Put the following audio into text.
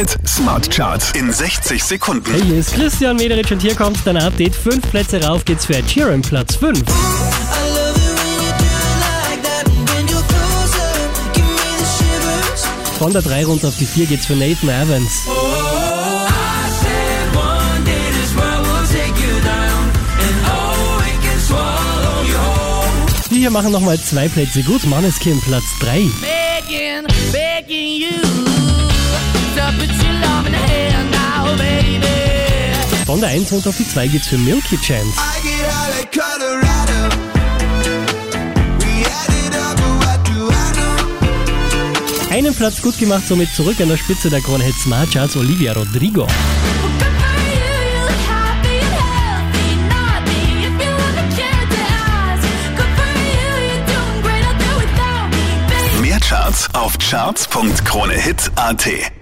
Hit Smart Charts in 60 Sekunden. Hey, hier ist Christian Mederich und hier kommt dein Update. Fünf Plätze rauf geht's für Sheeran, Platz 5. Von der 3 runter auf die 4 geht's für Nathan Evans. Die hier machen nochmal zwei Plätze gut. Maneskin, Platz 3. begging, begging Von der 1 runter auf die 2 geht's für Milky Chance. Einen Platz gut gemacht, somit zurück an der Spitze der Krone Hit Smart Charts Olivia Rodrigo. Mehr Charts auf charts.kronehit.at